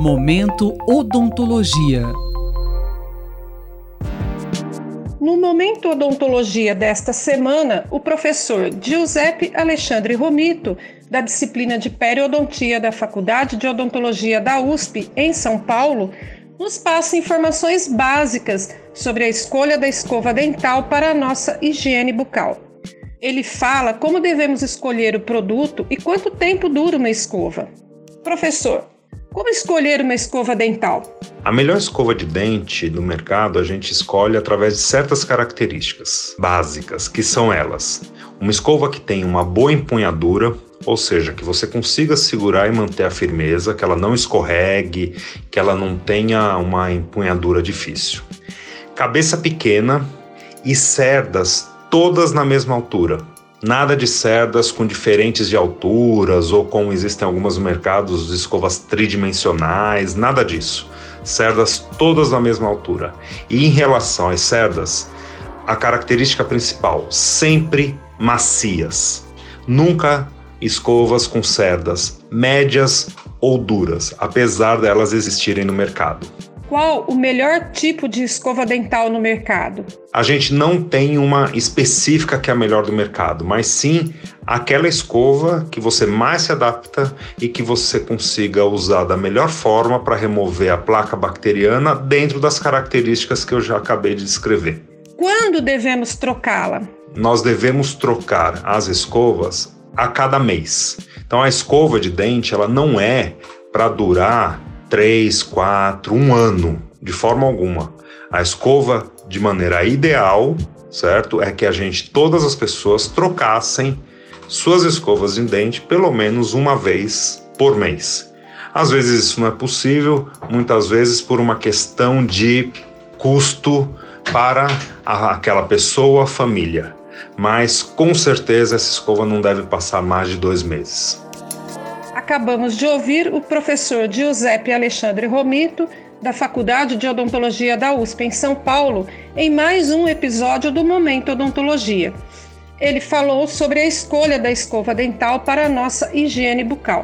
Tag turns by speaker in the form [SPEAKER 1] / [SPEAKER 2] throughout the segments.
[SPEAKER 1] Momento Odontologia.
[SPEAKER 2] No Momento Odontologia desta semana, o professor Giuseppe Alexandre Romito, da disciplina de Periodontia da Faculdade de Odontologia da USP, em São Paulo, nos passa informações básicas sobre a escolha da escova dental para a nossa higiene bucal. Ele fala como devemos escolher o produto e quanto tempo dura uma escova. Professor, como escolher uma escova dental?
[SPEAKER 3] A melhor escova de dente do mercado a gente escolhe através de certas características básicas, que são elas: uma escova que tem uma boa empunhadura, ou seja, que você consiga segurar e manter a firmeza, que ela não escorregue, que ela não tenha uma empunhadura difícil. Cabeça pequena e cerdas todas na mesma altura. Nada de cerdas com diferentes de alturas ou como existem alguns mercados de escovas tridimensionais, nada disso. Cerdas todas na mesma altura. E em relação às cerdas, a característica principal, sempre macias. Nunca escovas com cerdas médias ou duras, apesar delas existirem no mercado.
[SPEAKER 2] Qual o melhor tipo de escova dental no mercado?
[SPEAKER 3] A gente não tem uma específica que é a melhor do mercado, mas sim aquela escova que você mais se adapta e que você consiga usar da melhor forma para remover a placa bacteriana dentro das características que eu já acabei de descrever.
[SPEAKER 2] Quando devemos trocá-la?
[SPEAKER 3] Nós devemos trocar as escovas a cada mês. Então a escova de dente ela não é para durar três, quatro, um ano, de forma alguma. A escova, de maneira ideal, certo? É que a gente, todas as pessoas, trocassem suas escovas de dente pelo menos uma vez por mês. Às vezes isso não é possível, muitas vezes por uma questão de custo para a, aquela pessoa, família. Mas com certeza essa escova não deve passar mais de dois meses.
[SPEAKER 2] Acabamos de ouvir o professor Giuseppe Alexandre Romito, da Faculdade de Odontologia da USP em São Paulo, em mais um episódio do Momento Odontologia. Ele falou sobre a escolha da escova dental para a nossa higiene bucal.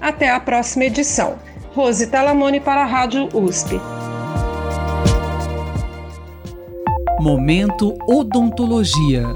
[SPEAKER 2] Até a próxima edição. Rose Talamone para a Rádio USP.
[SPEAKER 1] Momento Odontologia.